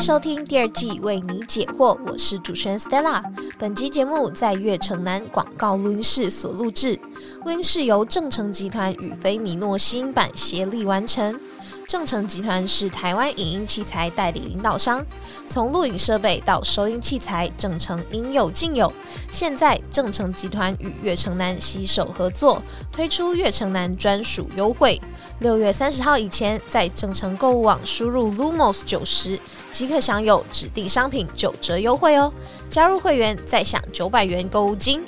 收听第二季为你解惑，我是主持人 Stella。本集节目在悦城南广告录音室所录制，录音室由正成集团与菲米诺吸音版协力完成。正成集团是台湾影音器材代理领导商，从录影设备到收音器材，正成应有尽有。现在正成集团与悦城南携手合作，推出悦城南专属优惠。六月三十号以前，在正成购物网输入 Lumos 九十，即可享有指定商品九折优惠哦。加入会员再享九百元购物金。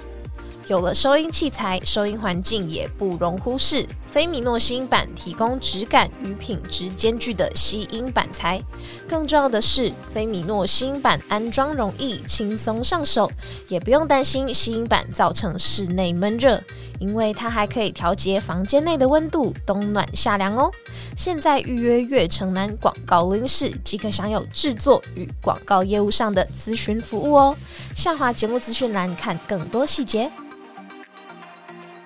有了收音器材，收音环境也不容忽视。菲米诺吸音板提供质感与品质兼具的吸音板材，更重要的是，菲米诺吸音板安装容易，轻松上手，也不用担心吸音板造成室内闷热，因为它还可以调节房间内的温度，冬暖夏凉哦。现在预约悦城南广告录音室，即可享有制作与广告业务上的咨询服务哦。下滑节目资讯栏看更多细节。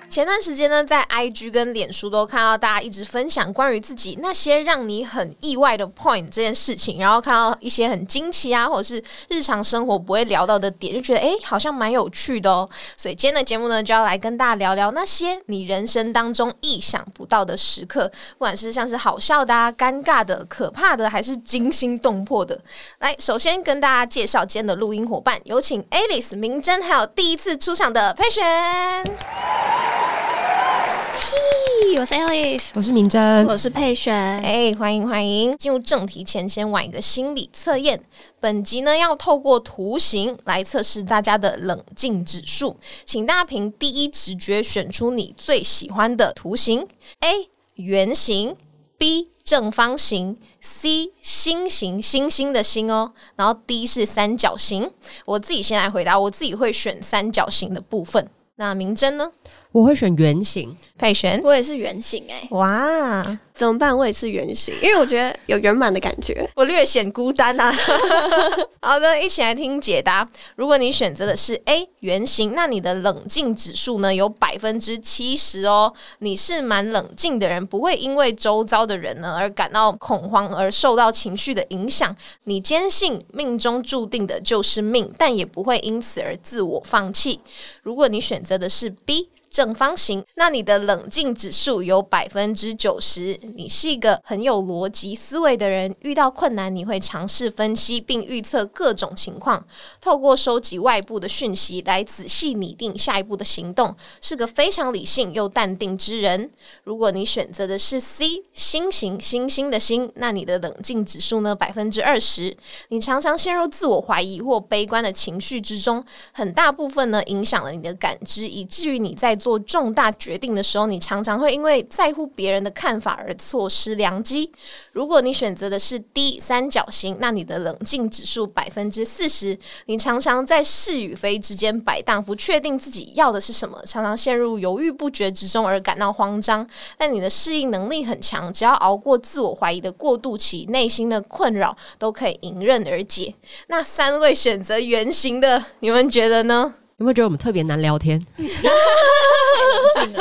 前段时间呢，在 IG 跟脸书都看到大家一直分享关于自己那些让你很意外的 point 这件事情，然后看到一些很惊奇啊，或者是日常生活不会聊到的点，就觉得哎，好像蛮有趣的哦。所以今天的节目呢，就要来跟大家聊聊那些你人生当中意想不到的时刻，不管是像是好笑的、啊、尴尬的、可怕的，还是惊心动魄的。来，首先跟大家介绍今天的录音伙伴，有请 Alice 明真，还有第一次出场的佩璇。我是 Alice，我是明真，我是佩璇。哎，欢迎欢迎！进入正题前，先玩一个心理测验。本集呢，要透过图形来测试大家的冷静指数，请大家凭第一直觉选出你最喜欢的图形：A 圆形，B 正方形，C 心形星星的星哦，然后 D 是三角形。我自己先来回答，我自己会选三角形的部分。那明真呢？我会选圆形，佩璇，我也是圆形哎，哇，怎么办？我也是圆形，因为我觉得有圆满的感觉，我略显孤单啊。好的，一起来听解答。如果你选择的是 A 圆形，那你的冷静指数呢有百分之七十哦，你是蛮冷静的人，不会因为周遭的人呢而感到恐慌而受到情绪的影响。你坚信命中注定的就是命，但也不会因此而自我放弃。如果你选择的是 B。正方形，那你的冷静指数有百分之九十。你是一个很有逻辑思维的人，遇到困难你会尝试分析并预测各种情况，透过收集外部的讯息来仔细拟定下一步的行动，是个非常理性又淡定之人。如果你选择的是 C 星形星星的星，那你的冷静指数呢百分之二十。你常常陷入自我怀疑或悲观的情绪之中，很大部分呢影响了你的感知，以至于你在。做重大决定的时候，你常常会因为在乎别人的看法而错失良机。如果你选择的是 D 三角形，那你的冷静指数百分之四十。你常常在是与非之间摆荡，不确定自己要的是什么，常常陷入犹豫不决之中而感到慌张。但你的适应能力很强，只要熬过自我怀疑的过渡期，内心的困扰都可以迎刃而解。那三位选择圆形的，你们觉得呢？有没有觉得我们特别难聊天？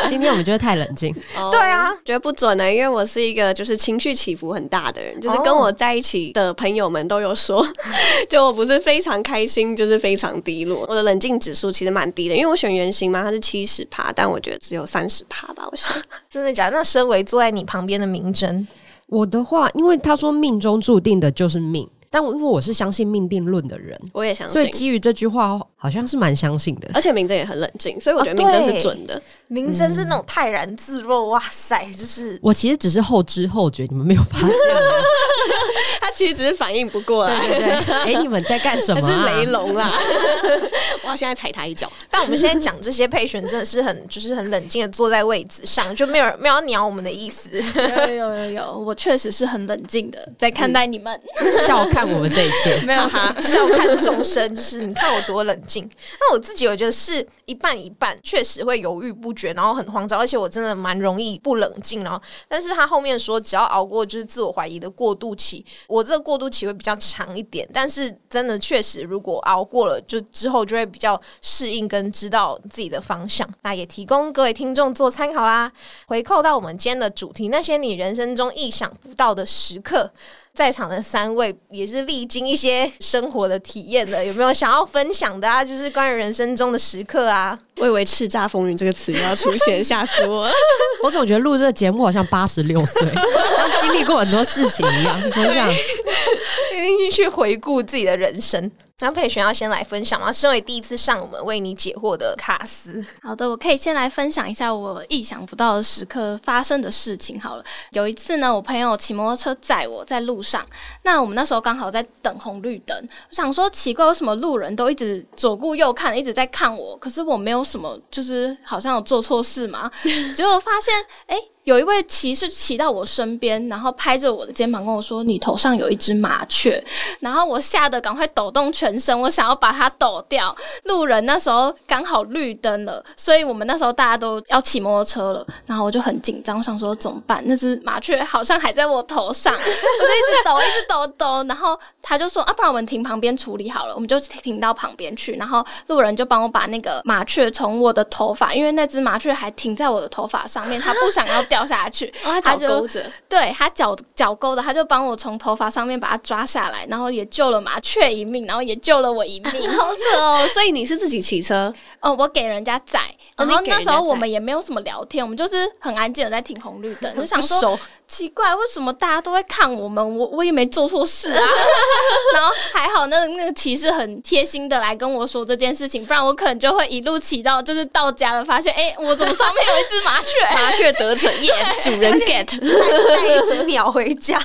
今天我们觉得太冷静。对啊，觉得不准呢，因为我是一个就是情绪起伏很大的人，就是跟我在一起的朋友们都有说，就我不是非常开心，就是非常低落。我的冷静指数其实蛮低的，因为我选圆形嘛，它是七十趴，但我觉得只有三十趴吧。我想，真的假的？那身为坐在你旁边的明真，我的话，因为他说命中注定的就是命。但因为我是相信命定论的人，我也相信，所以基于这句话，好像是蛮相信的。而且明真也很冷静，所以我觉得明真是准的。明真是那种泰然自若，哇塞，就是我其实只是后知后觉，你们没有发现。他其实只是反应不过来。对对对，哎，你们在干什么？是雷龙啊！我要现在踩他一脚。但我们现在讲这些配选，真的是很就是很冷静的坐在位置上，就没有没有鸟我们的意思。有有有有，我确实是很冷静的在看待你们，笑看。我们这一切 没有哈，笑看众生，就是你看我多冷静。那我自己我觉得是一半一半，确实会犹豫不决，然后很慌张，而且我真的蛮容易不冷静。然后，但是他后面说，只要熬过就是自我怀疑的过渡期，我这个过渡期会比较长一点。但是真的确实，如果熬过了，就之后就会比较适应跟知道自己的方向。那也提供各位听众做参考啦。回扣到我们今天的主题，那些你人生中意想不到的时刻。在场的三位也是历经一些生活的体验的，有没有想要分享的啊？就是关于人生中的时刻啊？我以为“叱咤风云”这个词要出现，吓死我！我总觉得录这个节目好像八十六岁，经历过很多事情一样，怎么这样？一定去回顾自己的人生。那佩璇要先来分享吗？身为第一次上我们为你解惑的卡斯，好的，我可以先来分享一下我意想不到的时刻发生的事情。好了，有一次呢，我朋友骑摩托车载我在路上，那我们那时候刚好在等红绿灯，我想说奇怪，为什么路人都一直左顾右看，一直在看我，可是我没有什么，就是好像有做错事嘛？结果发现，哎。有一位骑士骑到我身边，然后拍着我的肩膀跟我说：“你头上有一只麻雀。”然后我吓得赶快抖动全身，我想要把它抖掉。路人那时候刚好绿灯了，所以我们那时候大家都要骑摩托车了。然后我就很紧张，想说怎么办？那只麻雀好像还在我头上，我就一直抖，一直抖抖。然后他就说：“啊，不然我们停旁边处理好了。”我们就停到旁边去，然后路人就帮我把那个麻雀从我的头发，因为那只麻雀还停在我的头发上面，他不想要掉。掉下去，他就对他脚脚勾的，他就帮我从头发上面把它抓下来，然后也救了麻雀一命，然后也救了我一命，好扯哦！所以你是自己骑车哦，我给人家载，然后那时候我们也没有什么聊天，我们就是很安静的在停红绿灯，就想说。奇怪，为什么大家都会看我们？我我也没做错事啊。然后还好，那那个骑士很贴心的来跟我说这件事情，不然我可能就会一路骑到就是到家了，发现哎，我怎么上面有一只麻雀？麻雀得逞，耶，主人 get，带一只鸟回家。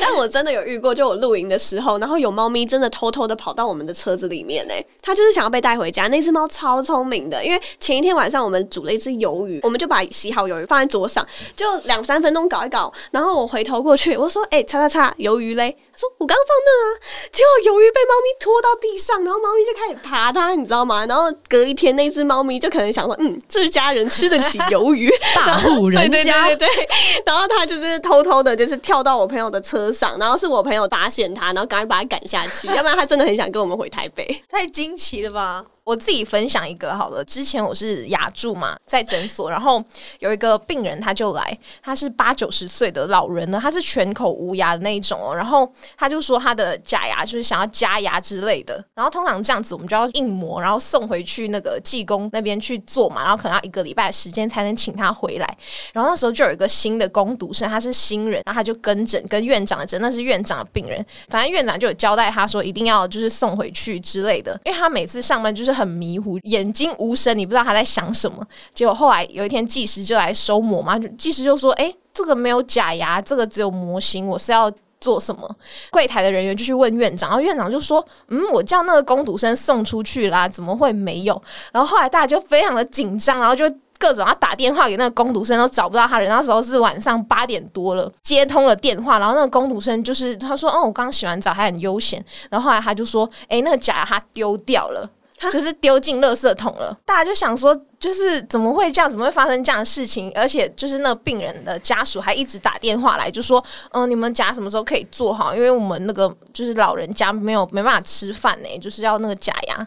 但我真的有遇过，就我露营的时候，然后有猫咪真的偷偷的跑到我们的车子里面呢。它就是想要被带回家。那只猫超聪明的，因为前一天晚上我们煮了一只鱿鱼，我们就把洗好鱿鱼放在桌上，就两三分钟搞一搞。然后我回头过去，我说：“哎，叉叉叉，鱿鱼嘞？”他说：“我刚放那啊。”结果鱿鱼被猫咪拖到地上，然后猫咪就开始爬它，你知道吗？然后隔一天，那只猫咪就可能想说：“嗯，这家人吃得起 鱿鱼，大户人家。”对对对对。然后它就是偷偷的，就是跳到我朋友的车上，然后是我朋友发现它，然后赶快把它赶下去，要不然它真的很想跟我们回台北。太惊奇了吧！我自己分享一个好了，之前我是牙助嘛，在诊所，然后有一个病人他就来，他是八九十岁的老人呢，他是全口无牙的那一种哦，然后他就说他的假牙就是想要加牙之类的，然后通常这样子我们就要硬磨，然后送回去那个技工那边去做嘛，然后可能要一个礼拜时间才能请他回来，然后那时候就有一个新的攻读生，他是新人，然后他就跟诊跟院长的诊，那是院长的病人，反正院长就有交代他说一定要就是送回去之类的，因为他每次上班就是。很迷糊，眼睛无神，你不知道他在想什么。结果后来有一天，技师就来收模嘛，技师就说：“哎，这个没有假牙，这个只有模型，我是要做什么？”柜台的人员就去问院长，然后院长就说：“嗯，我叫那个工读生送出去啦，怎么会没有？”然后后来大家就非常的紧张，然后就。各种要打电话给那个工读生都找不到他人，那时候是晚上八点多了，接通了电话，然后那个工读生就是他说：“哦，我刚洗完澡，还很悠闲。”然后后来他就说：“哎，那个假牙他丢掉了。”就是丢进垃圾桶了，大家就想说，就是怎么会这样？怎么会发生这样的事情？而且就是那病人的家属还一直打电话来，就说：“嗯，你们假什么时候可以做好？因为我们那个就是老人家没有没办法吃饭呢，就是要那个假牙。”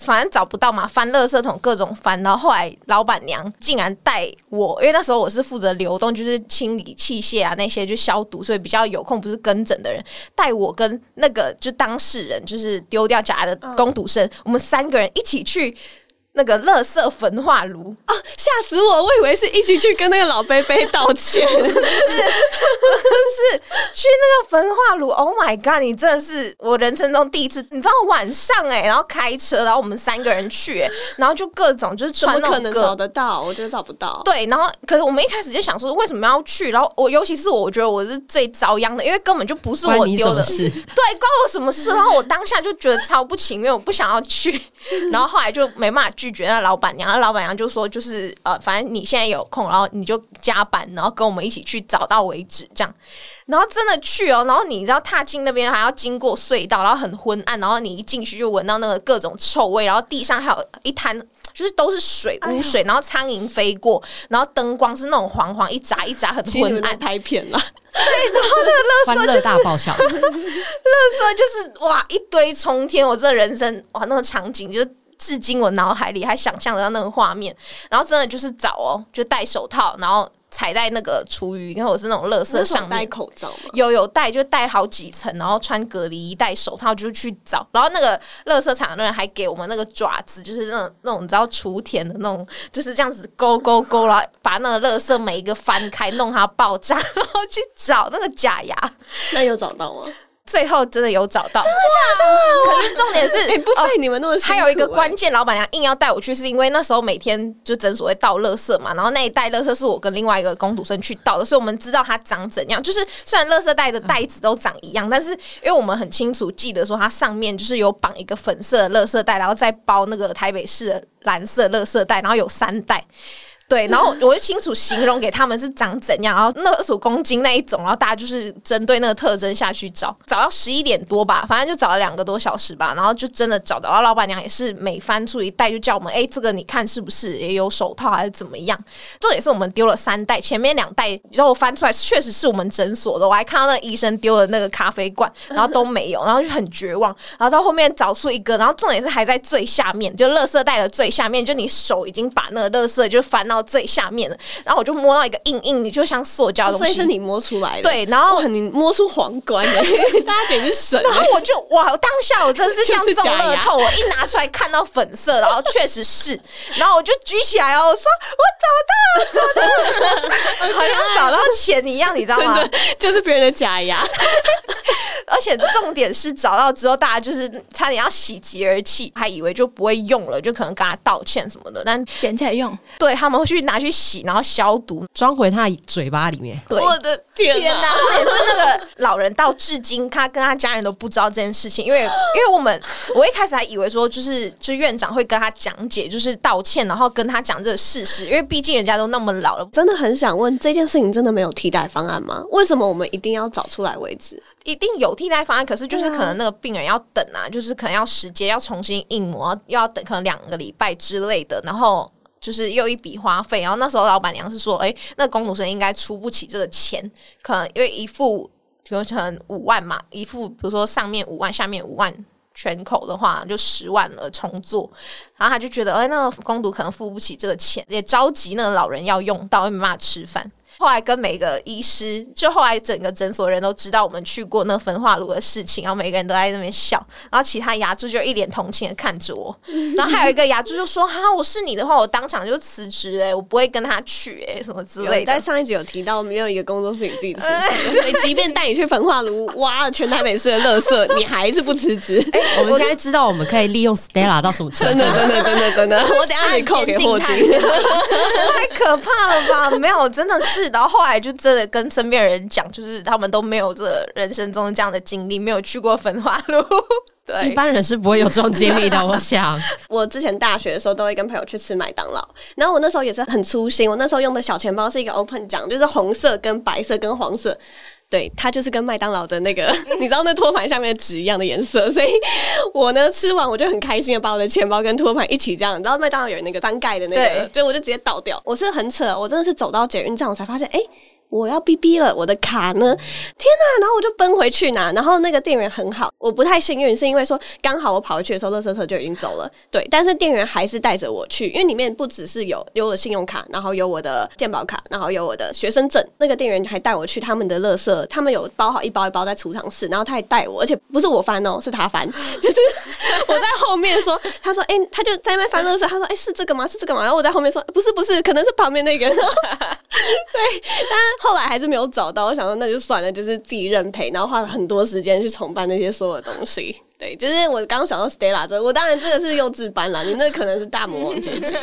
反正找不到嘛，翻垃圾桶各种翻，然后后来老板娘竟然带我，因为那时候我是负责流动，就是清理器械啊那些就消毒，所以比较有空，不是跟诊的人，带我跟那个就当事人，就是丢掉假牙的工读生，我们三个人一起去。那个垃圾焚化炉啊，吓死我！我以为是一起去跟那个老贝贝道 歉，不是，不是去那个焚化炉。Oh my god！你真的是我人生中第一次，你知道晚上哎，然后开车，然后我们三个人去，然后就各种就是穿那种找得到，我觉得找不到。对，然后可是我们一开始就想说为什么要去，然后我尤其是我，我觉得我是最遭殃的，因为根本就不是我丢的，对，关我什么事？然后我当下就觉得超不情愿，我不想要去，然后后来就没办法。拒绝那老板娘，那老板娘就说：“就是呃，反正你现在有空，然后你就加班，然后跟我们一起去找到为止，这样。然后真的去哦，然后你知道踏进那边还要经过隧道，然后很昏暗，然后你一进去就闻到那个各种臭味，然后地上还有一滩就是都是水污水，然后苍蝇飞过，然后灯光是那种黄黄一眨一眨，很昏暗。拍片了，对，然后那个垃圾大爆笑，垃圾就是哇一堆冲天，我这人生哇那个场景就是。至今我脑海里还想象得到那个画面，然后真的就是找哦，就戴手套，然后踩在那个厨余因为我是那种垃圾那时候戴。口罩嘛，有有戴，就戴好几层，然后穿隔离衣、戴手套，就去找。然后那个垃圾场的人还给我们那个爪子，就是那种那种你知道锄田的那种，就是这样子勾勾勾，然后把那个垃圾每一个翻开，弄它爆炸，然后去找那个假牙。那有找到吗？最后真的有找到，真的假的？可是重点是，哎，不哦费你们那么还有一个哎关键，老板娘硬要带我去，是因为那时候每天就诊所会倒垃圾嘛，然后那一袋垃圾是我跟另外一个工读生去倒的，所以我们知道它长怎样。就是虽然垃圾袋的袋子都长一样，但是因为我们很清楚记得说它上面就是有绑一个粉色的垃圾袋，然后再包那个台北市的蓝色垃圾袋，然后有三袋。对，然后我就清楚形容给他们是长怎样，然后那二十公斤那一种，然后大家就是针对那个特征下去找，找到十一点多吧，反正就找了两个多小时吧，然后就真的找到，然后老板娘也是每翻出一袋就叫我们，哎，这个你看是不是也有手套还是怎么样？重点是我们丢了三袋，前面两袋然后翻出来确实是我们诊所的，我还看到那个医生丢的那个咖啡罐，然后都没有，然后就很绝望，然后到后面找出一个，然后重点是还在最下面，就垃圾袋的最下面，就你手已经把那个垃圾就翻到最下面了，然后我就摸到一个硬硬的，就像塑胶的东西，所以是你摸出来的。对，然后，你摸出皇冠的，大家简直是神然后哎！我就哇，当下我真的是 像中乐透，我一拿出来看到粉色，然后确实是，然后我就举起来哦，我说我找到了，找到了，好像找到钱一样，你知道吗？真的就是别人的假牙，而且重点是找到之后，大家就是差点要喜极而泣，还以为就不会用了，就可能跟他道歉什么的，但捡起来用，对他们会去拿去洗，然后消毒。装回他的嘴巴里面。对，我的天哪！重点是那个老人到至今，他跟他家人都不知道这件事情，因为 因为我们我一开始还以为说，就是就院长会跟他讲解，就是道歉，然后跟他讲这个事实，因为毕竟人家都那么老了，真的很想问，这件事情真的没有替代方案吗？为什么我们一定要找出来为止？一定有替代方案，可是就是可能那个病人要等啊，就是可能要时间要重新印模，要要等可能两个礼拜之类的，然后。就是又一笔花费，然后那时候老板娘是说，哎、那工读生应该出不起这个钱，可能因为一副比如可能五万嘛，一副比如说上面五万，下面五万，全口的话就十万了重做，然后他就觉得，哎、那个工读可能付不起这个钱，也着急那个老人要用到，又没办法吃饭。后来跟每个医师，就后来整个诊所人都知道我们去过那焚化炉的事情，然后每个人都在那边笑，然后其他牙柱就一脸同情的看着我，然后还有一个牙柱就说：“哈，我是你的话，我当场就辞职哎、我不会跟他去哎、什么之类的。”在上一集有提到，没有一个工作是 你自己辞所以即便带你去焚化炉挖了全台北市的垃圾，你还是不辞职。我们现在知道我们可以利用 Stella 到什么程度真的，真的，真的，真的，我等下可以扣给霍金。太可怕了吧？没有，真的是。然后后来就真的跟身边的人讲，就是他们都没有这人生中这样的经历，没有去过焚化炉。一，般人是不会有这种经历的。我想，我之前大学的时候都会跟朋友去吃麦当劳，然后我那时候也是很粗心，我那时候用的小钱包是一个 open 奖，就是红色跟白色跟黄色。对，它就是跟麦当劳的那个，你知道那托盘下面的纸一样的颜色，所以我呢吃完我就很开心的把我的钱包跟托盘一起这样，你知道麦当劳有那个翻盖的那个对，所以我就直接倒掉。我是很扯，我真的是走到捷运站我才发现，哎、我要逼逼了，我的卡呢？天哪！然后我就奔回去拿，然后那个店员很好，我不太幸运，是因为说刚好我跑回去的时候，垃圾车就已经走了。对，但是店员还是带着我去，因为里面不只是有有我信用卡，然后有我的健保卡，然后有我的学生证。那个店员还带我去他们的垃圾，他们有包好一包一包在储藏室，然后他还带我，而且不是我翻哦，是他翻，就是我在后面说，他说，哎、他就在那边翻垃圾，他说，哎、是这个吗？是这个吗？然后我在后面说，不是不是，可能是旁边那个。对，但后来还是没有找到。我想说那就算了，就是自己认赔，然后花了很多时间去重办那些所有的东西。对，就是我刚刚想到 Stella 这，我当然这个是幼稚班啦，你那可能是大魔王姐姐。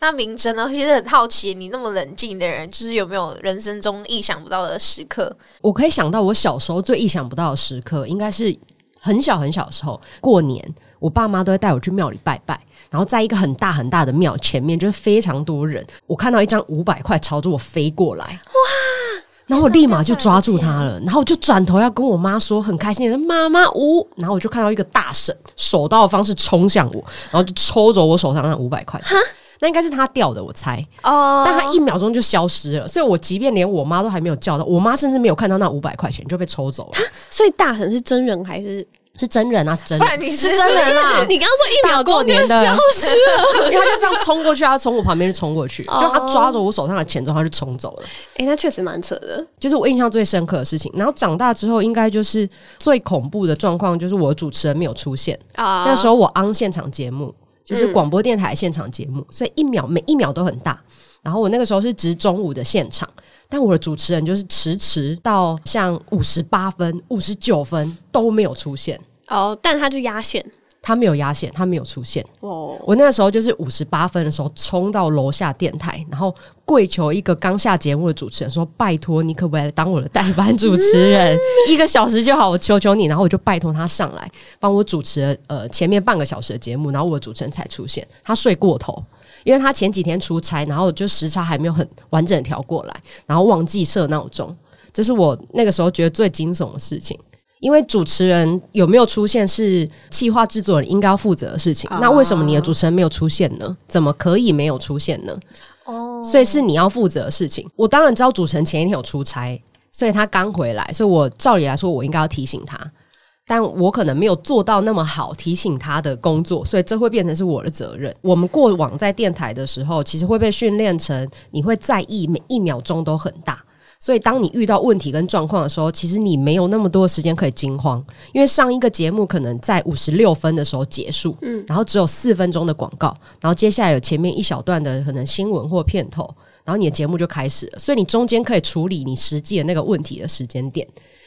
那明真呢？其实很好奇，你那么冷静的人，就是有没有人生中意想不到的时刻？我可以想到我小时候最意想不到的时刻，应该是很小很小的时候，过年我爸妈都会带我去庙里拜拜，然后在一个很大很大的庙前面，就是非常多人，我看到一张五百块朝着我飞过来，哇！然后我立马就抓住他了，然后我就转头要跟我妈说，很开心的妈妈五，然后我就看到一个大婶手刀的方式冲向我，然后就抽走我手上那五百块哈，那应该是他掉的，我猜。哦但他一秒钟就消失了，所以我即便连我妈都还没有叫到，我妈甚至没有看到那五百块钱就被抽走了。所以大神是真人还是是真人啊，是真人，不然你是是真人啊。你刚刚说一秒过年的消失了，他就这样冲过去，他从我旁边就冲过去，哦就他抓着我手上的钱之后，他就冲走了。哎、那确实蛮扯的。就是我印象最深刻的事情。然后长大之后，应该就是最恐怖的状况，就是我的主持人没有出现。啊那时候我昂现场节目，就是嗯广播电台现场节目，所以一秒每一秒都很大。然后我那个时候是值中午的现场，但我的主持人就是迟迟到像五十八分、五十九分都没有出现，哦，但他就压线他没有压线，他没有出现。哦，我那个时候就是五十八分的时候冲到楼下电台，然后跪求一个刚下节目的主持人说：“拜托，你可不可以来当我的代班主持人？一个小时就好，我求求你。”然后我就拜托他上来帮我主持了呃前面半个小时的节目，然后我的主持人才出现。他睡过头，因为他前几天出差，然后就时差还没有很完整调过来，然后忘记设闹钟，这是我那个时候觉得最惊悚的事情。因为主持人有没有出现是企划制作人应该要负责的事情，那为什么你的主持人没有出现呢？怎么可以没有出现呢？哦，所以是你要负责的事情。我当然知道主持人前一天有出差，所以他刚回来，所以我照理来说我应该要提醒他，但我可能没有做到那么好提醒他的工作，所以这会变成是我的责任。我们过往在电台的时候，其实会被训练成你会在意每一秒钟都很大。所以，当你遇到问题跟状况的时候，其实你没有那么多时间可以惊慌，因为上一个节目可能在五十六分的时候结束，嗯，然后只有四分钟的广告，然后接下来有前面一小段的可能新闻或片头，然后你的节目就开始了，所以你中间可以处理你实际的那个问题的时间点，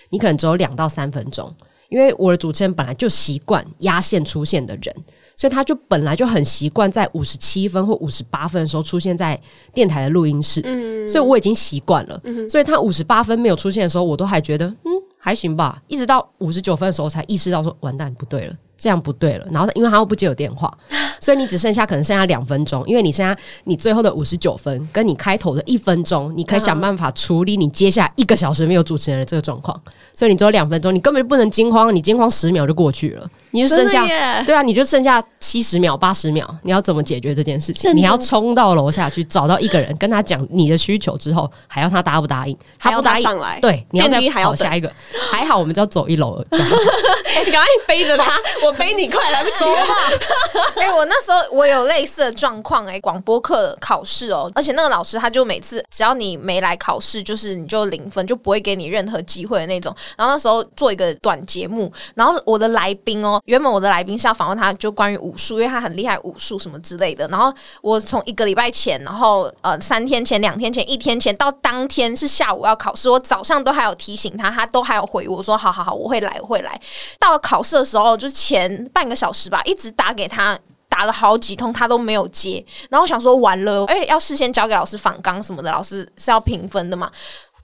你可能只有两到三分钟。因为我的主持人本来就习惯压线出现的人，所以他就本来就很习惯在五十七分或五十八分的时候出现在电台的录音室，嗯，所以我已经习惯了。所以他五十八分没有出现的时候，我都还觉得嗯还行吧，一直到五十九分的时候才意识到说完蛋不对了，这样不对了。然后因为他又不接我电话，所以你只剩下可能剩下两分钟，因为你剩下你最后的五十九分跟你开头的一分钟，你可以想办法处理你接下来一个小时没有主持人的这个状况。所以你只有两分钟，你根本就不能惊慌，你惊慌十秒就过去了，你就剩下，对啊，你就剩下七十秒、八十秒，你要怎么解决这件事情？你要冲到楼下去找到一个人，跟他讲你的需求之后，还要他答不答应？他不答应上来对，你要再跑下一个。还好我们就要走一楼，这样 你赶快背着他，我背你快来不及了。哎、我那时候我有类似的状况，哎，广播课考试哦，而且那个老师他就每次只要你没来考试，就是你就零分，就不会给你任何机会的那种。然后那时候做一个短节目，然后我的来宾哦，原本我的来宾是要访问他，就关于武术，因为他很厉害武术什么之类的。然后我从一个礼拜前，然后呃三天前、两天前、一天前到当天是下午要考试，我早上都还有提醒他，他都还有回我说好好好，我会来，我会来。到考试的时候，就前半个小时吧，一直打给他。打了好几通，他都没有接，然后我想说完了，哎、要事先交给老师访纲什么的，老师是要评分的嘛，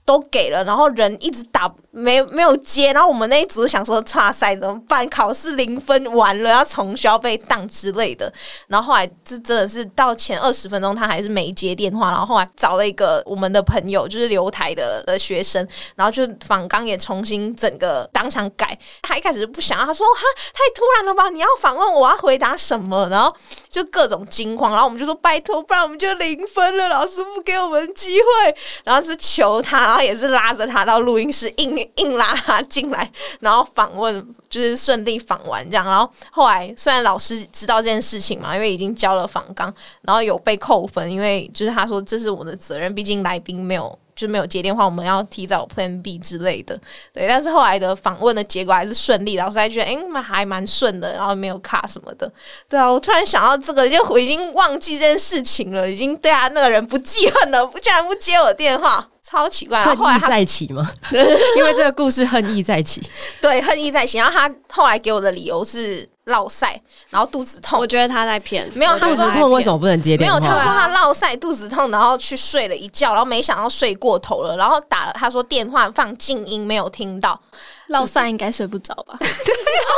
都给了，然后人一直打没没有接，然后我们那一组想说，差赛怎么办？考试零分完了，要重修被当之类的。然后后来这真的是到前二十分钟，他还是没接电话。然后后来找了一个我们的朋友，就是留台的的学生，然后就访刚也重新整个当场改。他一开始就不想，他说哈太突然了吧？你要访问我要回答什么？然后就各种惊慌。然后我们就说拜托，不然我们就零分了，老师不给我们机会。然后是求他，然后也是拉着他到录音室，硬硬拉他进来，然后访问就是顺利访完这样。然后后来虽然老师知道这件事情嘛，因为已经交了访纲，然后有被扣分，因为就是他说这是我的责任，毕竟来宾没有。就没有接电话，我们要提早 Plan B 之类的，对。但是后来的访问的结果还是顺利，老师还觉得哎，蛮、还蛮顺的，然后没有卡什么的。对啊，我突然想到这个，就已经忘记这件事情了，已经对他那个人不记恨了，不居然不接我电话，超奇怪。他后后来恨意他再起嘛，因为这个故事恨意在起。对恨意在起，然后他后来给我的理由是落晒，然后肚子痛我。觉得他在骗，没有肚子他说痛为什么不能接电没有？他说他落晒肚子痛，然后去睡了一觉，然后没想到睡过头了，然后打了他说电话放静音没有听到，落散应该睡不着吧？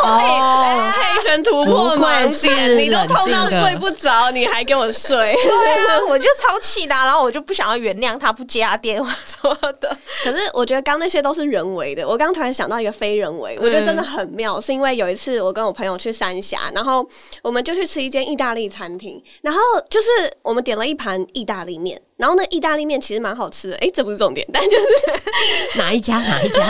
哦，黑旋突破不愧盲是点，你都冷痛到睡不着，你还给我睡。对啊，我就超气的啊、然后我就不想要原谅他不接他电话什么的。可是我觉得刚那些都是人为的，我刚突然想到一个非人为，我觉得真的很妙，是因为有一次我跟我朋友去三峡，然后我们就去吃一间意大利餐厅，然后就是我们点了一盘意大利面。然后那意大利面其实蛮好吃的，哎，这不是重点，但就是 哪一家哪一家？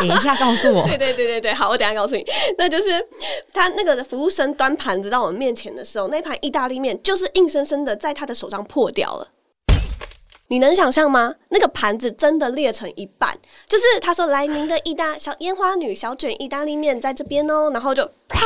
等一下告诉我。对对对对对，好，我等下告诉你。那就是他那个服务生端盘子到我们面前的时候，那盘意大利面就是硬生生的在他的手上破掉了。你能想象吗？那个盘子真的裂成一半，就是他说：“来，您的意大小烟花女小卷意大利面在这边哦。”然后就砰，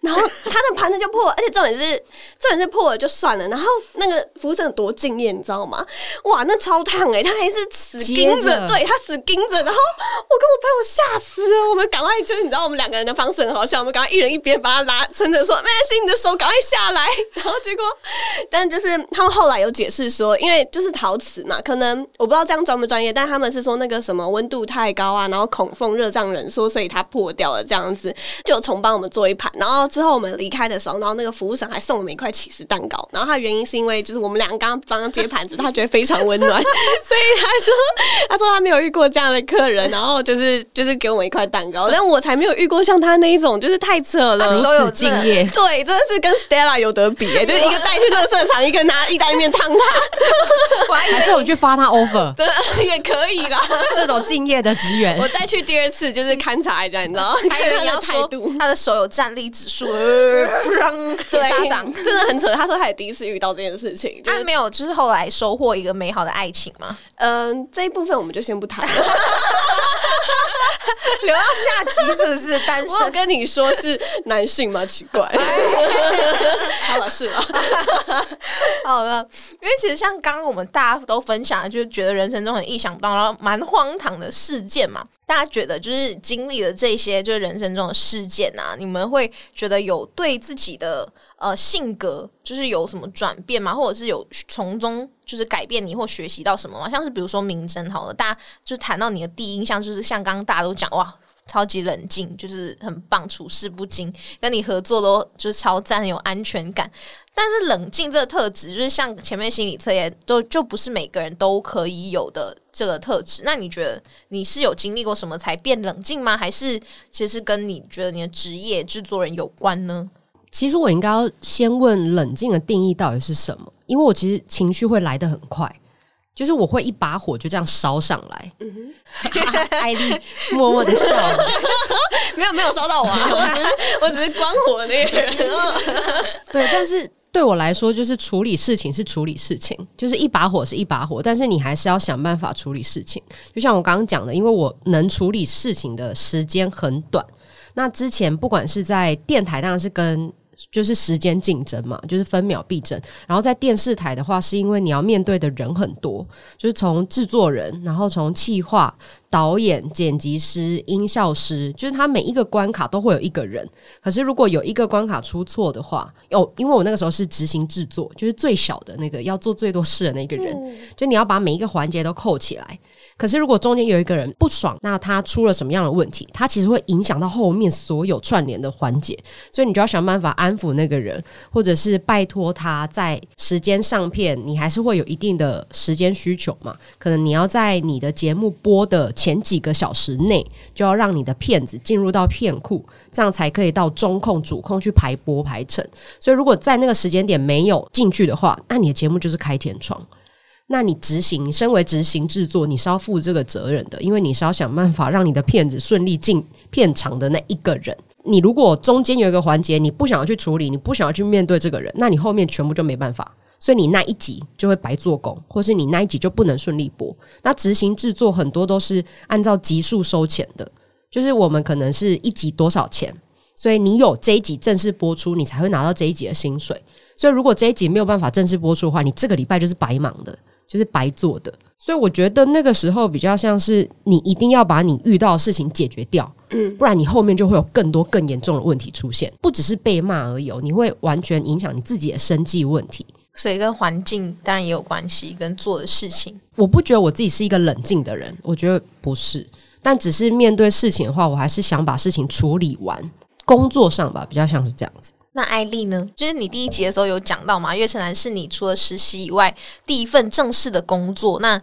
然后他的盘子就破，而且重点是重点是破了就算了，然后那个服务生有多敬业，你知道吗？哇，那超烫哎，他还是死盯着，对他死盯着，然后我跟我朋友吓死了，我们赶快就是你知道我们两个人的方式很好笑，我们赶快一人一边把他拉撑着说：“没关系，你的手赶快下来。”然后结果，但就是他们后来有解释说，因为就是陶瓷。嘛，可能我不知道这样专不专业，但他们是说那个什么温度太高啊，然后孔缝热胀冷缩，所以它破掉了这样子，就重帮我们做一盘。然后之后我们离开的时候，然后那个服务生还送我们一块起司蛋糕。然后他原因是因为就是我们两个刚刚帮他接盘子，他觉得非常温暖，所以他说他说他没有遇过这样的客人，然后就是就是给我们一块蛋糕。但我才没有遇过像他那一种，就是太扯了，所有敬业，对，真的是跟 Stella 有得比，就是一个带去热色场，一个拿意大利面烫他，还是我去发他 offer，对，也可以啦。这种敬业的职员，我再去第二次就是勘察一下，你知道，还有你要态度，他的手有战力指数，不让铁砂掌，真的很扯。他说他也第一次遇到这件事情，他没有，就是后来收获一个美好的爱情吗？嗯，这一部分我们就先不谈了，留到下期是不是？单身？我跟你说是男性吗？奇怪，好了，是了，好了，因为其实像刚刚我们大家都分享，就是觉得人生中很意想不到，然后蛮荒唐的事件嘛。大家觉得就是经历了这些，就是人生中的事件啊，你们会觉得有对自己的呃性格就是有什么转变吗？或者是有从中就是改变你或学习到什么吗？像是比如说明真好了，大家就谈到你的第一印象，就是像刚刚大家都讲哇。超级冷静，就是很棒，处事不惊，跟你合作都就是超赞，很有安全感。但是冷静这个特质，就是像前面心理测验都就不是每个人都可以有的这个特质。那你觉得你是有经历过什么才变冷静吗？还是其实跟你觉得你的职业制作人有关呢？其实我应该要先问冷静的定义到底是什么，因为我其实情绪会来得很快。就是我会一把火就这样烧上来，艾丽默默的笑，没有没有烧到我，我只是我只是关火那个人。对，但是对我来说，就是处理事情是处理事情，就是一把火是一把火，但是你还是要想办法处理事情。就像我刚刚讲的，因为我能处理事情的时间很短。那之前不管是在电台，当然是跟。就是时间竞争嘛，就是分秒必争。然后在电视台的话，是因为你要面对的人很多，就是从制作人，然后从企划、导演、剪辑师、音效师，就是他每一个关卡都会有一个人。可是如果有一个关卡出错的话，哦，因为我那个时候是执行制作，就是最小的那个要做最多事的那个人，就你要把每一个环节都扣起来。可是，如果中间有一个人不爽，那他出了什么样的问题？他其实会影响到后面所有串联的环节，所以你就要想办法安抚那个人，或者是拜托他在时间上片。你还是会有一定的时间需求嘛？可能你要在你的节目播的前几个小时内，就要让你的骗子进入到片库，这样才可以到中控、主控去排播排成。所以，如果在那个时间点没有进去的话，那你的节目就是开天窗。那你执行，你身为执行制作，你是要负这个责任的，因为你是要想办法让你的骗子顺利进片场的那一个人。你如果中间有一个环节你不想要去处理，你不想要去面对这个人，那你后面全部就没办法，所以你那一集就会白做工，或是你那一集就不能顺利播。那执行制作很多都是按照集数收钱的，就是我们可能是一集多少钱，所以你有这一集正式播出，你才会拿到这一集的薪水。所以如果这一集没有办法正式播出的话，你这个礼拜就是白忙的。就是白做的，所以我觉得那个时候比较像是你一定要把你遇到的事情解决掉，嗯，不然你后面就会有更多更严重的问题出现，不只是被骂而已，你会完全影响你自己的生计问题。所以跟环境当然也有关系，跟做的事情，我不觉得我自己是一个冷静的人，我觉得不是，但只是面对事情的话，我还是想把事情处理完。工作上吧，比较像是这样子。那艾丽呢？就是你第一集的时候有讲到嘛，月城南是你除了实习以外第一份正式的工作，那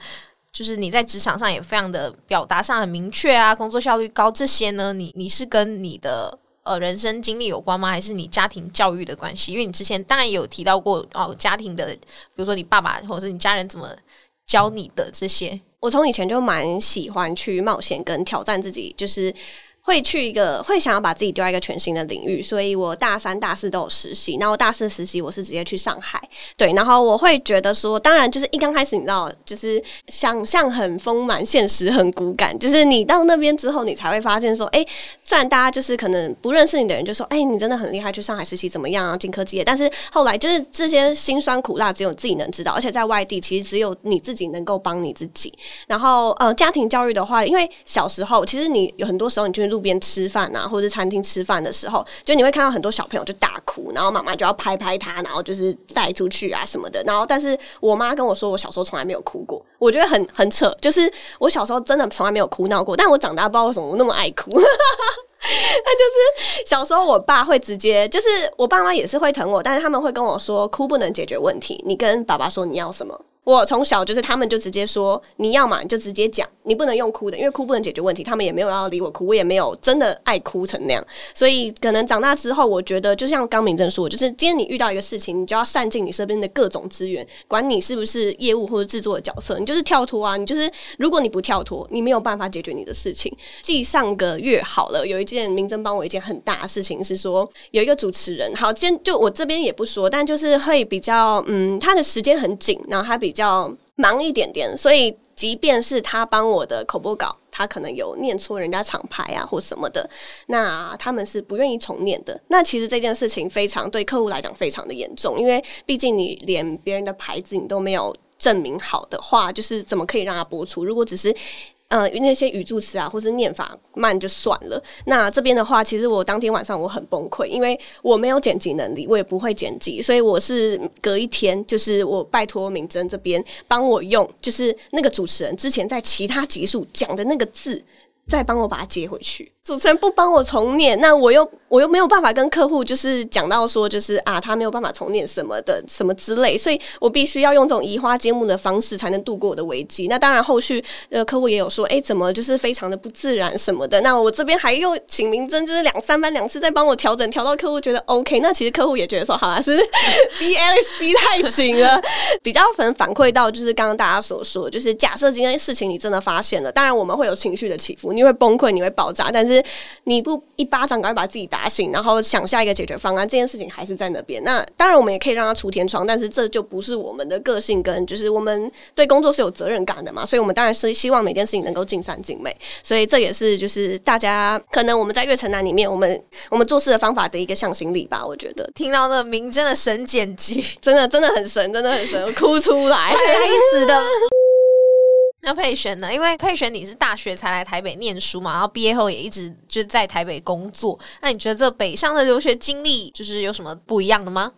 就是你在职场上也非常的表达上很明确啊，工作效率高。这些呢，你你是跟你的呃人生经历有关吗？还是你家庭教育的关系？因为你之前当然有提到过哦，家庭的，比如说你爸爸或者是你家人怎么教你的这些？我从以前就蛮喜欢去冒险跟挑战自己，就是。会去一个会想要把自己丢在一个全新的领域，所以我大三、大四都有实习。然后大四实习我是直接去上海，对。然后我会觉得说，当然就是一刚开始你知道，就是想象很丰满，现实很骨感。就是你到那边之后，你才会发现说，哎，虽然大家就是可能不认识你的人就说，哎，你真的很厉害，去上海实习怎么样啊？进科技业。但是后来就是这些辛酸苦辣只有自己能知道，而且在外地其实只有你自己能够帮你自己。然后呃，家庭教育的话，因为小时候其实你有很多时候你就路边吃饭啊，或者餐厅吃饭的时候，就你会看到很多小朋友就大哭，然后妈妈就要拍拍他，然后就是带出去啊什么的。然后，但是我妈跟我说，我小时候从来没有哭过，我觉得很很扯。就是我小时候真的从来没有哭闹过，但我长大不知道为什么我那么爱哭。那就是小时候我爸会直接，就是我爸妈也是会疼我，但是他们会跟我说，哭不能解决问题，你跟爸爸说你要什么。我从小就是他们就直接说你要嘛你就直接讲，你不能用哭的，因为哭不能解决问题。他们也没有要理我哭，我也没有真的爱哭成那样。所以可能长大之后，我觉得就像刚明正说，就是今天你遇到一个事情，你就要善尽你身边的各种资源，管你是不是业务或者制作的角色，你就是跳脱啊。你就是如果你不跳脱，你没有办法解决你的事情。继上个月好了，有一件明正帮我一件很大的事情是说，有一个主持人，好，今天就我这边也不说，但就是会比较嗯，他的时间很紧，然后他比较忙一点点，所以即便是他帮我的口播稿，他可能有念错人家厂牌啊或什么的，那他们是不愿意重念的。那其实这件事情非常对客户来讲非常的严重，因为毕竟你连别人的牌子你都没有证明好的话，就是怎么可以让他播出？如果只是嗯，那些语助词啊，或是念法慢就算了。那这边的话，其实我当天晚上我很崩溃，因为我没有剪辑能力，我也不会剪辑，所以我是隔一天，就是我拜托明真这边帮我用，就是那个主持人之前在其他集数讲的那个字，再帮我把它接回去。主持人不帮我重念，那我又我又没有办法跟客户就是讲到说，就是啊，他没有办法重念什么的什么之类，所以我必须要用这种移花接木的方式才能度过我的危机。那当然，后续呃客户也有说，哎，怎么就是非常的不自然什么的。那我这边还用请明真，就是两三番两次再帮我调整，调到客户觉得 OK。那其实客户也觉得说，好啦，是 B Alex B 太紧了，比较可能反馈到就是刚刚大家所说，就是假设今天事情你真的发现了，当然我们会有情绪的起伏，你会崩溃，你会爆炸，但是。你不一巴掌赶快把自己打醒，然后想下一个解决方案，这件事情还是在那边。那当然，我们也可以让他出天窗，但是这就不是我们的个性，跟就是我们对工作是有责任感的嘛。所以，我们当然是希望每件事情能够尽善尽美。所以，这也是就是大家可能我们在月城南里面，我们我们做事的方法的一个向心力吧。我觉得听到那名真的神剪辑，真的真的很神，真的很神，哭出来，该死的。那佩璇呢？因为佩璇你是大学才来台北念书嘛，然后毕业后也一直就在台北工作。那你觉得这北上的留学经历就是有什么不一样的吗？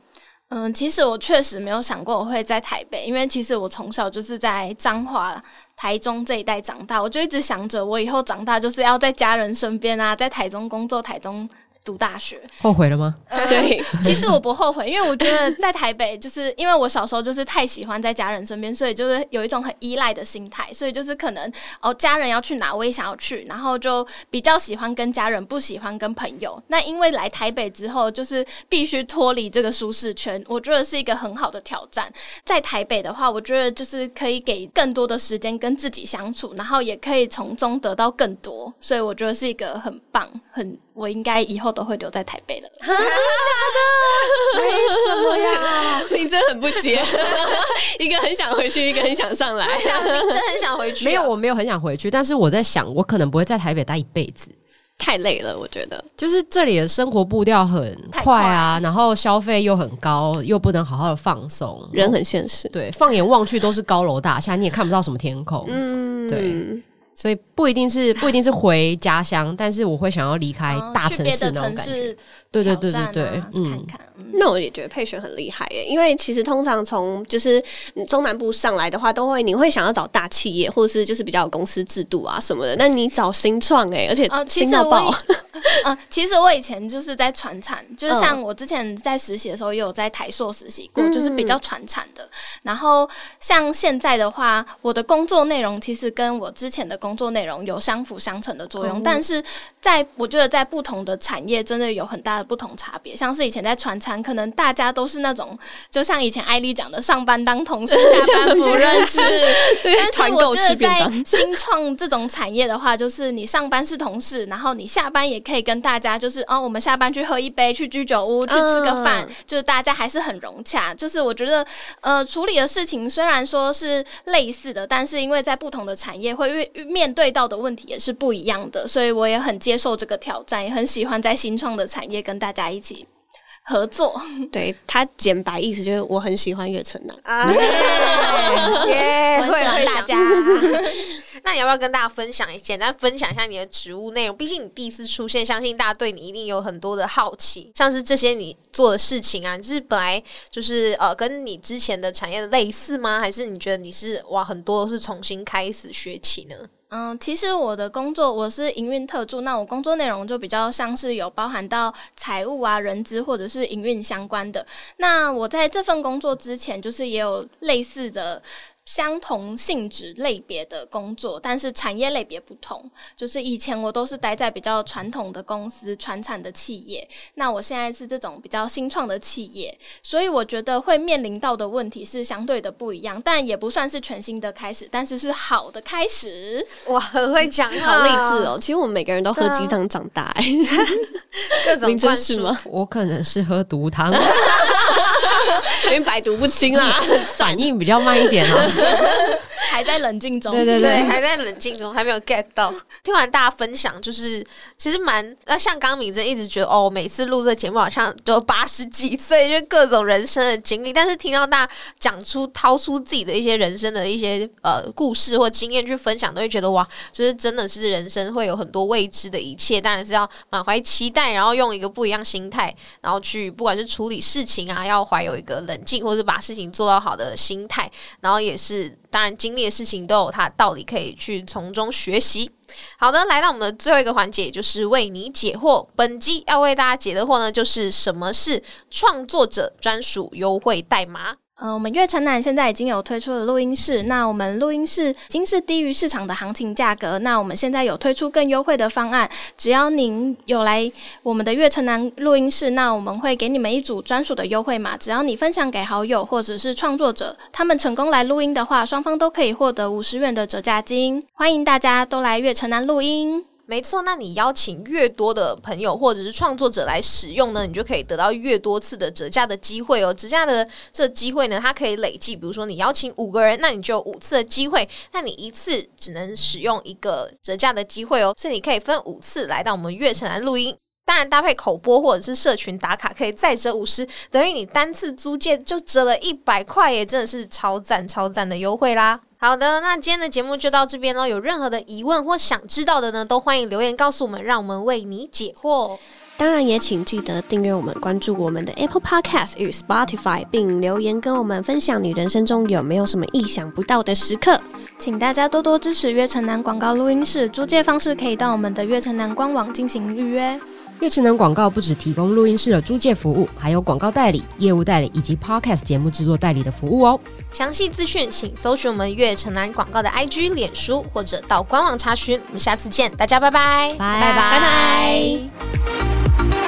嗯，其实我确实没有想过我会在台北，因为其实我从小就是在彰化、台中这一带长大，我就一直想着我以后长大就是要在家人身边啊，在台中工作，台中。读大学后悔了吗？对，其实我不后悔，因为我觉得在台北，就是因为我小时候就是太喜欢在家人身边，所以就是有一种很依赖的心态，所以就是可能哦，家人要去哪我也想要去，然后就比较喜欢跟家人，不喜欢跟朋友。那因为来台北之后，就是必须脱离这个舒适圈，我觉得是一个很好的挑战。在台北的话，我觉得就是可以给更多的时间跟自己相处，然后也可以从中得到更多，所以我觉得是一个很棒很。我应该以后都会留在台北了。真的？假的？为什么呀？你真很不接，一个很想回去，一个很想上来。真的很想回去？没有，我没有很想回去。但是我在想，我可能不会在台北待一辈子，太累了。我觉得，就是这里的生活步调很快啊，然后消费又很高，又不能好好的放松，人很现实。对，放眼望去都是高楼大厦，你也看不到什么天空。嗯，对。所以不一定是 不一定是回家乡，但是我会想要离开大城市那种感觉。对对对对对，嗯，那我也觉得佩璇很厉害耶，因为其实通常从就是中南部上来的话，都会你会想要找大企业，或者是就是比较有公司制度啊什么的。那你找新创哎，而且新到爆。嗯，其实我以前就是在传产，就是像我之前在实习的时候，也有在台硕实习过，嗯就是比较传产的。然后像现在的话，我的工作内容其实跟我之前的工作内容有相辅相成的作用，哦但是在我觉得在不同的产业真的有很大的不同差别。像是以前在传产，可能大家都是那种，就像以前艾丽讲的，上班当同事，下班不认识。但是 我觉得在新创这种产业的话，就是你上班是同事，然后你下班也可以跟大家，就是哦，我们下班去喝一杯，去居酒屋去吃个饭，嗯就是大家还是很融洽。就是我觉得，呃，处理的事情虽然说是类似的，但是因为在不同的产业会面面对到的问题也是不一样的，所以我也很接受这个挑战，也很喜欢在新创的产业跟大家一起合作。对他简白意思就是我很喜欢岳城南。啊，耶，我很喜欢大会会讲家。那你要不要跟大家分享一简单分享一下你的职务内容？毕竟你第一次出现，相信大家对你一定有很多的好奇，像是这些你做的事情啊，你是本来就是呃跟你之前的产业类似吗？还是你觉得你是哇很多都是重新开始学起呢？嗯，其实我的工作我是营运特助，那我工作内容就比较像是有包含到财务啊、人资或者是营运相关的。那我在这份工作之前，就是也有类似的。相同性质类别的工作，但是产业类别不同。就是以前我都是待在比较传统的公司、传产的企业，那我现在是这种比较新创的企业，所以我觉得会面临到的问题是相对的不一样，但也不算是全新的开始，但是是好的开始。哇，很会讲，好励志哦！！其实我们每个人都喝鸡汤长大、哎，各种灌输是吗？我可能是喝毒汤，因为百毒不侵啦。反应比较慢一点哦。还在冷静中。对对对，还在冷静中，还没有 get 到。听完大家分享，就是其实蛮呃，像刚敏真一直觉得哦，每次录这节目好像都八十几岁，就各种人生的经历。但是听到大家讲出、掏出自己的一些人生的一些呃故事或经验去分享，都会觉得哇，就是真的是人生会有很多未知的一切，当然是要满怀期待，然后用一个不一样心态，然后去不管是处理事情啊，要怀有一个冷静，或者把事情做到好的心态，然后也是当然经历的事情都有它道理可以去从中学习。好的，来到我们的最后一个环节，就是为你解惑。本集要为大家解的惑呢，就是什么是创作者专属优惠代码。呃，我们悦城南现在已经有推出了录音室，那我们录音室已经是低于市场的行情价格，那我们现在有推出更优惠的方案，只要您有来我们的悦城南录音室，那我们会给你们一组专属的优惠码，只要你分享给好友或者是创作者，他们成功来录音的话，双方都可以获得五十元的折价金，欢迎大家都来悦城南录音。没错，那你邀请越多的朋友或者是创作者来使用呢，你就可以得到越多次的折价的机会哦。折价的这机会呢，它可以累计，比如说你邀请五个人，那你就五次的机会，那你一次只能使用一个折价的机会哦，所以你可以分五次来到我们悦城来录音。当然，搭配口播或者是社群打卡，可以再折五十，等于你单次租借就折了一百块耶，真的是超赞超赞的优惠啦！好的，那今天的节目就到这边喽。有任何的疑问或想知道的呢，都欢迎留言告诉我们，让我们为你解惑。当然也请记得订阅我们，关注我们的 Apple Podcast 与 Spotify，并留言跟我们分享你人生中有没有什么意想不到的时刻。请大家多多支持悦城南广告录音室，租借方式可以到我们的悦城南官网进行预约。悦城南广告不只提供录音室的租借服务还有广告代理业务代理以及 podcast 节目制作代理的服务哦。详细资讯请搜寻我们悦城南广告的 ig 脸书或者到官网查询。我们下次见大家拜拜。拜拜。拜拜。